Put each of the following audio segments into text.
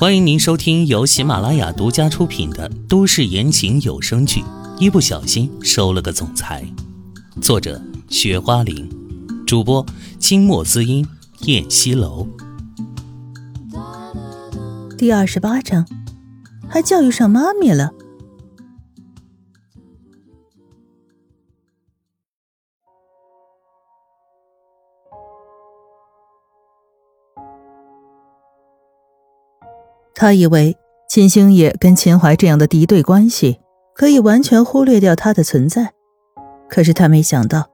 欢迎您收听由喜马拉雅独家出品的都市言情有声剧《一不小心收了个总裁》，作者：雪花玲，主播：清墨滋音、燕西楼。第二十八章，还教育上妈咪了。他以为秦星野跟秦淮这样的敌对关系可以完全忽略掉他的存在，可是他没想到，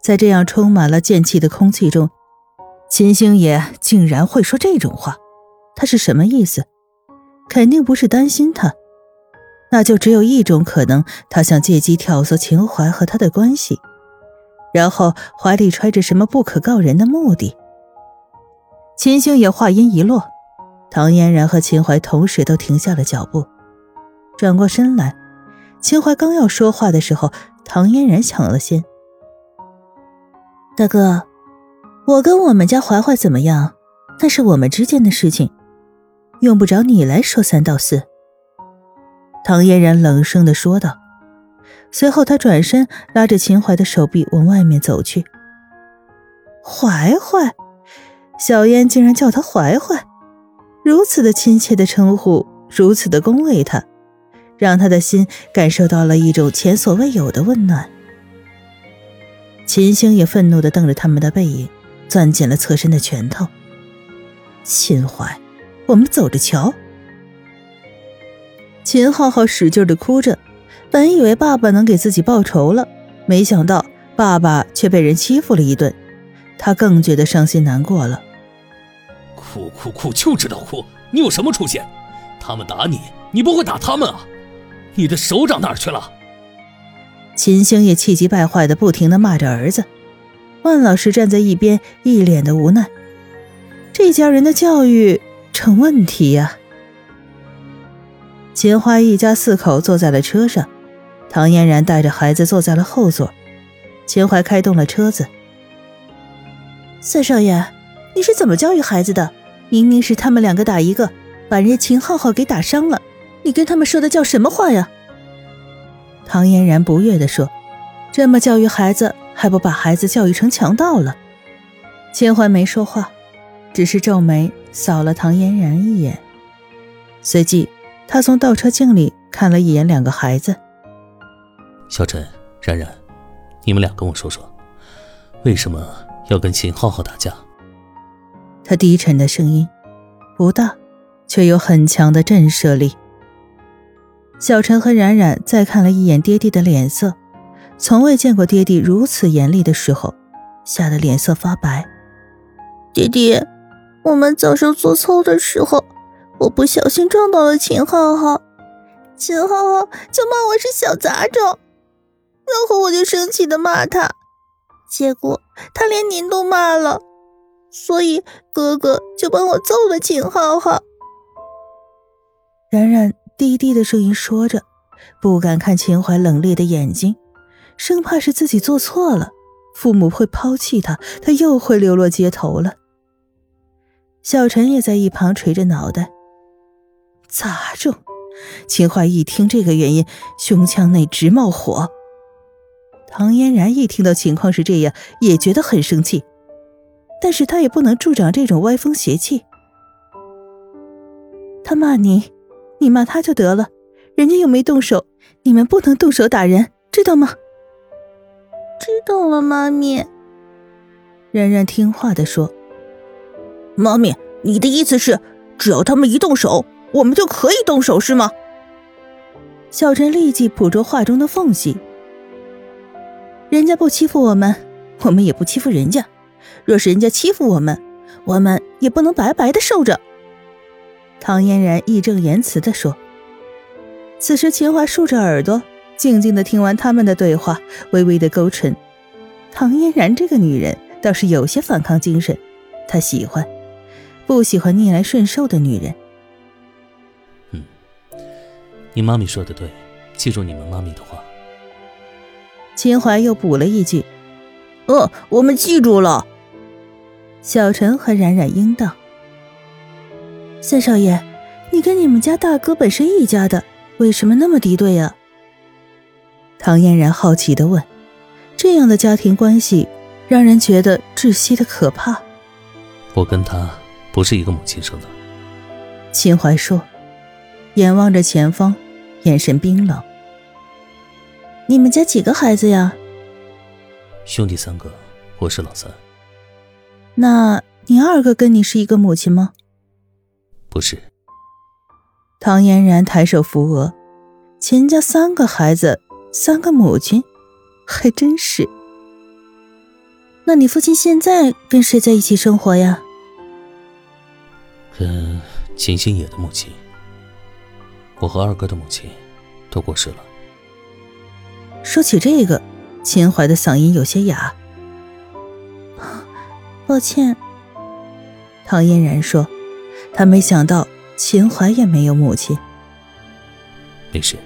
在这样充满了剑气的空气中，秦星野竟然会说这种话。他是什么意思？肯定不是担心他，那就只有一种可能：他想借机挑唆秦淮和他的关系，然后怀里揣着什么不可告人的目的。秦星野话音一落。唐嫣然和秦淮同时都停下了脚步，转过身来。秦淮刚要说话的时候，唐嫣然抢了先：“大哥，我跟我们家怀怀怎么样？那是我们之间的事情，用不着你来说三道四。”唐嫣然冷声的说道。随后，他转身拉着秦淮的手臂往外面走去。怀怀，小燕竟然叫他怀怀。如此的亲切的称呼，如此的恭维他，让他的心感受到了一种前所未有的温暖。秦星也愤怒的瞪着他们的背影，攥紧了侧身的拳头。秦淮，我们走着瞧。秦浩浩使劲的哭着，本以为爸爸能给自己报仇了，没想到爸爸却被人欺负了一顿，他更觉得伤心难过了。哭哭哭，就知道哭！你有什么出息？他们打你，你不会打他们啊？你的手长哪儿去了？秦星也气急败坏的不停的骂着儿子。万老师站在一边，一脸的无奈。这家人的教育成问题呀。秦淮一家四口坐在了车上，唐嫣然带着孩子坐在了后座。秦淮开动了车子。三少爷，你是怎么教育孩子的？明明是他们两个打一个，把人家秦浩浩给打伤了，你跟他们说的叫什么话呀？唐嫣然不悦地说：“这么教育孩子，还不把孩子教育成强盗了？”秦淮没说话，只是皱眉扫了唐嫣然一眼，随即他从倒车镜里看了一眼两个孩子。小陈、冉冉，你们俩跟我说说，为什么要跟秦浩浩打架？他低沉的声音不大，却有很强的震慑力。小陈和冉冉再看了一眼爹爹的脸色，从未见过爹爹如此严厉的时候，吓得脸色发白。爹爹，我们早上做操的时候，我不小心撞到了秦浩浩，秦浩浩就骂我是小杂种，然后我就生气的骂他，结果他连您都骂了。所以哥哥就帮我揍了秦浩浩。冉冉低低的声音说着，不敢看秦淮冷冽的眼睛，生怕是自己做错了，父母会抛弃他，他又会流落街头了。小陈也在一旁垂着脑袋。杂种！秦淮一听这个原因，胸腔内直冒火。唐嫣然一听到情况是这样，也觉得很生气。但是他也不能助长这种歪风邪气。他骂你，你骂他就得了，人家又没动手，你们不能动手打人，知道吗？知道了，妈咪。冉冉听话的说：“妈咪，你的意思是，只要他们一动手，我们就可以动手，是吗？”小陈立即捕捉话中的缝隙：“人家不欺负我们，我们也不欺负人家。”若是人家欺负我们，我们也不能白白的受着。”唐嫣然义正言辞地说。此时，秦淮竖着耳朵，静静的听完他们的对话，微微的勾唇。唐嫣然这个女人倒是有些反抗精神，她喜欢，不喜欢逆来顺受的女人。嗯，你妈咪说的对，记住你们妈咪的话。秦淮又补了一句：“嗯，我们记住了。”小陈和冉冉应道：“三少爷，你跟你们家大哥本是一家的，为什么那么敌对呀？唐嫣然好奇的问。这样的家庭关系，让人觉得窒息的可怕。我跟他不是一个母亲生的。秦淮说，眼望着前方，眼神冰冷。你们家几个孩子呀？兄弟三个，我是老三。那你二哥跟你是一个母亲吗？不是。唐嫣然抬手扶额，秦家三个孩子，三个母亲。还真是。那你父亲现在跟谁在一起生活呀？跟秦星野的母亲。我和二哥的母亲都过世了。说起这个，秦淮的嗓音有些哑。抱歉。唐嫣然说：“他没想到秦淮也没有母亲。”没事。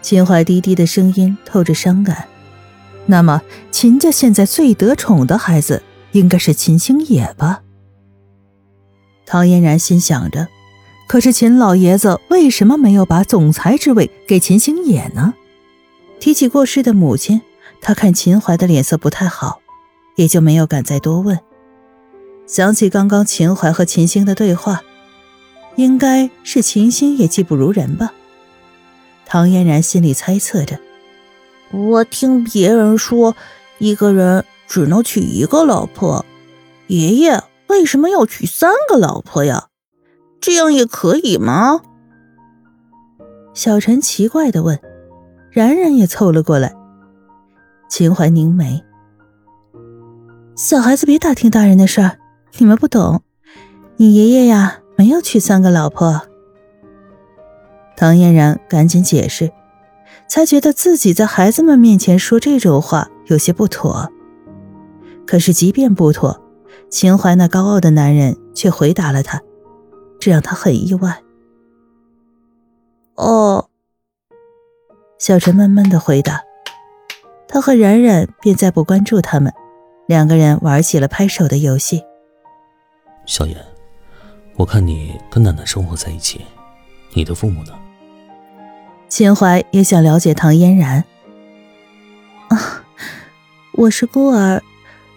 秦淮低低的声音透着伤感。那么，秦家现在最得宠的孩子应该是秦星野吧？唐嫣然心想着。可是秦老爷子为什么没有把总裁之位给秦星野呢？提起过世的母亲，他看秦淮的脸色不太好，也就没有敢再多问。想起刚刚秦淮和秦星的对话，应该是秦星也技不如人吧？唐嫣然心里猜测着。我听别人说，一个人只能娶一个老婆。爷爷为什么要娶三个老婆呀？这样也可以吗？小陈奇怪的问。冉冉也凑了过来。秦淮凝眉：“小孩子别打听大人的事儿，你们不懂。你爷爷呀，没有娶三个老婆。”唐嫣然赶紧解释。才觉得自己在孩子们面前说这种话有些不妥。可是即便不妥，秦淮那高傲的男人却回答了他，这让他很意外。哦，小陈闷闷的回答。他和冉冉便再不关注他们，两个人玩起了拍手的游戏。小妍，我看你跟奶奶生活在一起，你的父母呢？秦淮也想了解唐嫣然。啊，我是孤儿，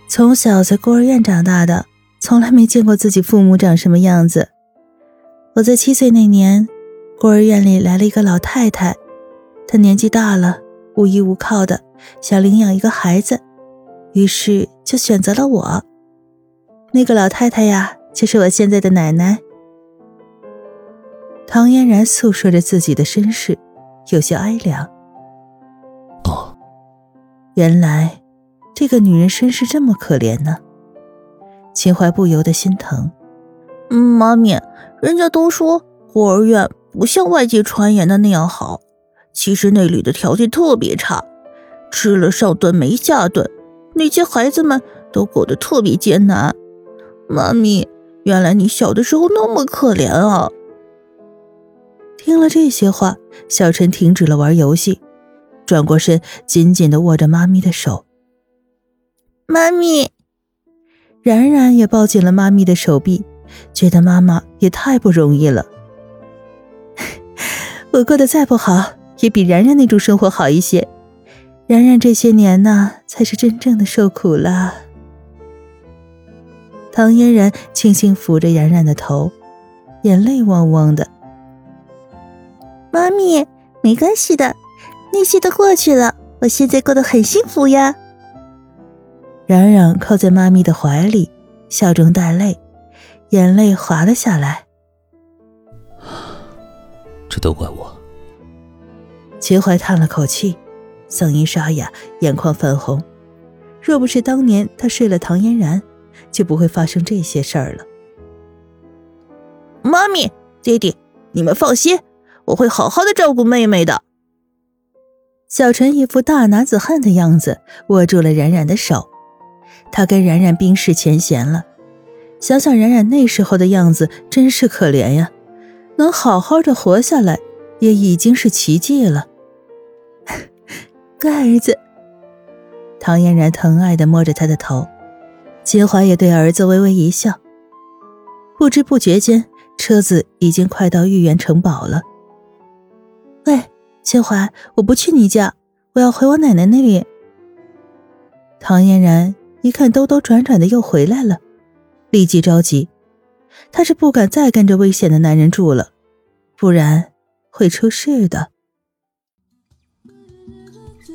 从小在孤儿院长大的，从来没见过自己父母长什么样子。我在七岁那年，孤儿院里来了一个老太太，她年纪大了，无依无靠的，想领养一个孩子，于是就选择了我。那个老太太呀，就是我现在的奶奶。唐嫣然诉说着自己的身世。有些哀凉。哦，原来这个女人身世这么可怜呢。秦淮不由得心疼。妈咪，人家都说孤儿院不像外界传言的那样好，其实那里的条件特别差，吃了上顿没下顿，那些孩子们都过得特别艰难。妈咪，原来你小的时候那么可怜啊！听了这些话，小陈停止了玩游戏，转过身，紧紧的握着妈咪的手。妈咪，冉冉也抱紧了妈咪的手臂，觉得妈妈也太不容易了。我过得再不好，也比冉冉那种生活好一些。冉冉这些年呢，才是真正的受苦了。唐嫣然轻轻抚着冉冉的头，眼泪汪汪的。妈咪，没关系的，那些都过去了。我现在过得很幸福呀。冉冉靠在妈咪的怀里，笑中带泪，眼泪滑了下来。这都怪我。秦淮叹了口气，嗓音沙哑，眼眶泛红。若不是当年他睡了唐嫣然，就不会发生这些事儿了。妈咪，爹地，你们放心。我会好好的照顾妹妹的。小陈一副大男子汉的样子，握住了冉冉的手。他跟冉冉冰释前嫌了。想想冉冉那时候的样子，真是可怜呀！能好好的活下来，也已经是奇迹了。乖儿子，唐嫣然疼爱的摸着他的头，秦淮也对儿子微微一笑。不知不觉间。车子已经快到豫园城堡了。喂，秦淮，我不去你家，我要回我奶奶那里。唐嫣然一看兜兜转转的又回来了，立即着急，她是不敢再跟着危险的男人住了，不然会出事的。